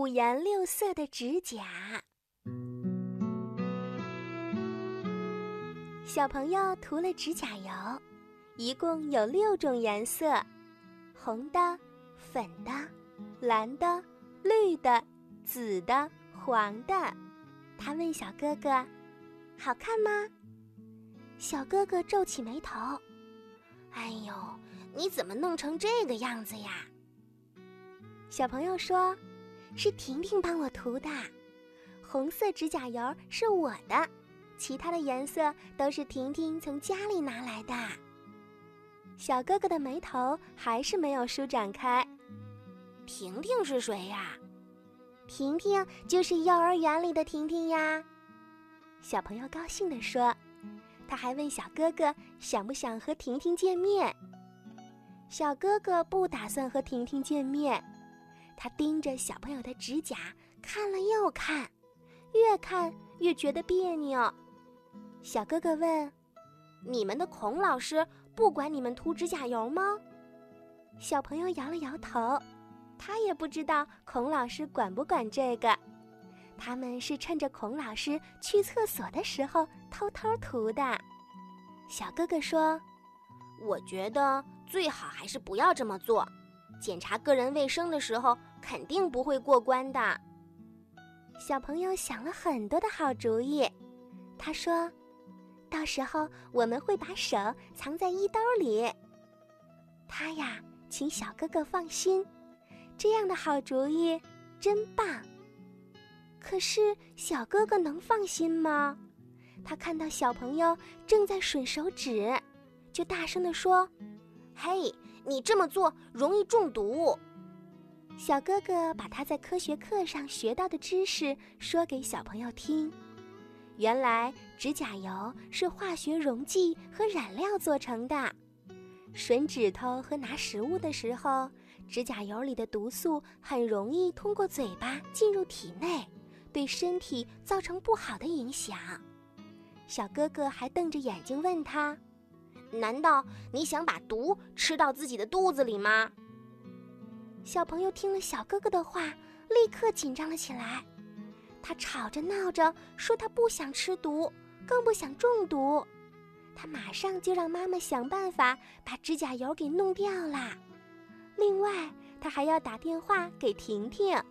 五颜六色的指甲。小朋友涂了指甲油，一共有六种颜色：红的、粉的、蓝的、绿的、紫的、黄的。他问小哥哥：“好看吗？”小哥哥皱起眉头：“哎呦，你怎么弄成这个样子呀？”小朋友说：“是婷婷帮我涂的，红色指甲油是我的。”其他的颜色都是婷婷从家里拿来的。小哥哥的眉头还是没有舒展开。婷婷是谁呀？婷婷就是幼儿园里的婷婷呀。小朋友高兴地说。他还问小哥哥想不想和婷婷见面。小哥哥不打算和婷婷见面，他盯着小朋友的指甲看了又看，越看越觉得别扭。小哥哥问：“你们的孔老师不管你们涂指甲油吗？”小朋友摇了摇头，他也不知道孔老师管不管这个。他们是趁着孔老师去厕所的时候偷偷涂的。小哥哥说：“我觉得最好还是不要这么做，检查个人卫生的时候肯定不会过关的。”小朋友想了很多的好主意，他说。到时候我们会把手藏在衣兜里。他呀，请小哥哥放心，这样的好主意真棒。可是小哥哥能放心吗？他看到小朋友正在吮手指，就大声地说：“嘿，你这么做容易中毒。”小哥哥把他在科学课上学到的知识说给小朋友听。原来指甲油是化学溶剂和染料做成的，吮指头和拿食物的时候，指甲油里的毒素很容易通过嘴巴进入体内，对身体造成不好的影响。小哥哥还瞪着眼睛问他：“难道你想把毒吃到自己的肚子里吗？”小朋友听了小哥哥的话，立刻紧张了起来。他吵着闹着说他不想吃毒，更不想中毒。他马上就让妈妈想办法把指甲油给弄掉了。另外，他还要打电话给婷婷。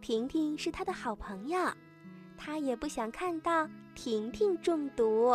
婷婷是他的好朋友，他也不想看到婷婷中毒。